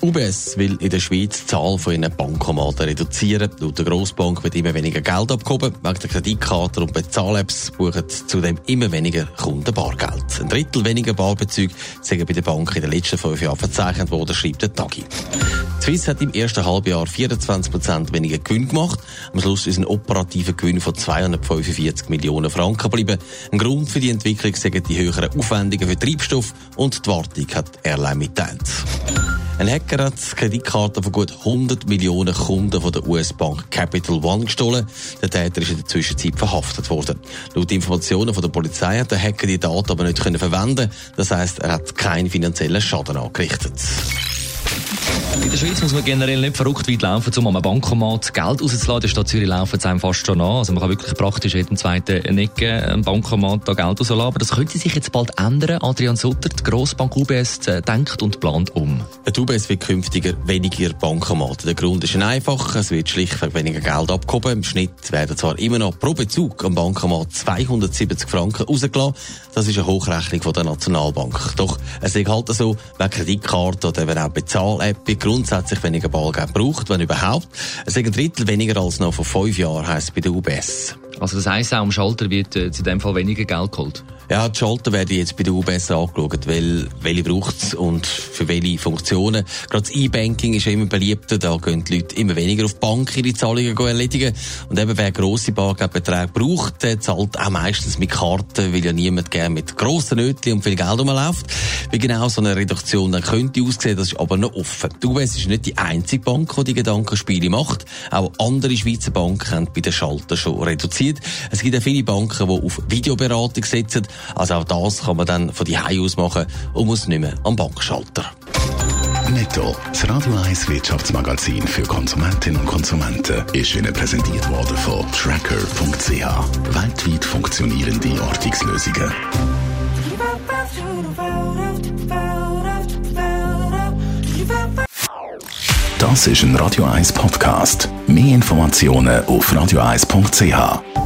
Die UBS will in der Schweiz die Zahl von ihren Bankomaten reduzieren. Laut der Grossbank wird immer weniger Geld abgehoben. Wegen der Kreditkarten und Bezahl-Apps buchen zudem immer weniger Kunden Bargeld. Ein Drittel weniger Barbezüge sind bei der Bank in den letzten fünf Jahren verzeichnet worden, schreibt der Tagi. Swiss hat im ersten Halbjahr 24 Prozent weniger Gewinn gemacht. Am Schluss ist ein operativer Gewinn von 245 Millionen Franken geblieben. Ein Grund für die Entwicklung sind die höheren Aufwendungen für Treibstoff und die Wartung, hat Airline mitteilt. Ein Hacker hat die Kreditkarte von gut 100 Millionen Kunden von der US-Bank Capital One gestohlen. Der Täter ist in der Zwischenzeit verhaftet worden. Laut Informationen von der Polizei hat der Hacker die Daten aber nicht können verwenden. Das heißt, er hat keinen finanziellen Schaden angerichtet. In der Schweiz muss man generell nicht verrückt weit laufen, um am Bankomat Geld rauszuladen. In der Stadt Zürich laufen es einem fast schon an. Also man kann wirklich praktisch jeden zweiten Ecke am Bankomat da Geld rausladen. Aber das könnte sich jetzt bald ändern. Adrian Sutter, die Grossbank UBS, äh, denkt und plant um. Die UBS wird künftiger weniger Bankomaten. Der Grund ist einfach, es wird schlichtweg weniger Geld abgehoben. Im Schnitt werden zwar immer noch pro Bezug am Bankomat 270 Franken rausgelassen. Das ist eine Hochrechnung von der Nationalbank. Doch es ist halt so, wenn Kreditkarte oder wenn auch Bezahl-App grundsätzlich weniger Bargeld braucht, wenn überhaupt. Es ist ein Drittel weniger als noch vor fünf Jahren, heisst es bei der UBS. Also das heisst, auch am Schalter wird äh, zu dem Fall weniger Geld geholt? Ja, die Schalter werden jetzt bei der UBS angeschaut, weil, welche braucht es und für welche Funktionen. Gerade das E-Banking ist immer beliebter, da gehen die Leute immer weniger auf die Bank ihre Zahlungen erledigen. Und eben, wer grosse Bargeldbeträge braucht, der zahlt auch meistens mit Karten, weil ja niemand gerne mit grossen Nötchen und viel Geld rumläuft. Wie genau so eine Reduktion dann könnte aussehen, das ist aber noch offen. Die UBS ist nicht die einzige Bank, die die Gedankenspiele macht. Auch andere Schweizer Banken haben bei den Schaltern schon reduziert. Es gibt auch viele Banken, die auf Videoberatung setzen. Also auch das kann man dann von die aus machen und muss nicht mehr am Bankschalter. Netto, das Radio 1 Wirtschaftsmagazin für Konsumentinnen und Konsumenten, ist Ihnen präsentiert worden von Tracker.ch. Weltweit funktionierende Ortungslösungen. Das ist ein Radio 1 Podcast. Mehr Informationen auf radio1.ch.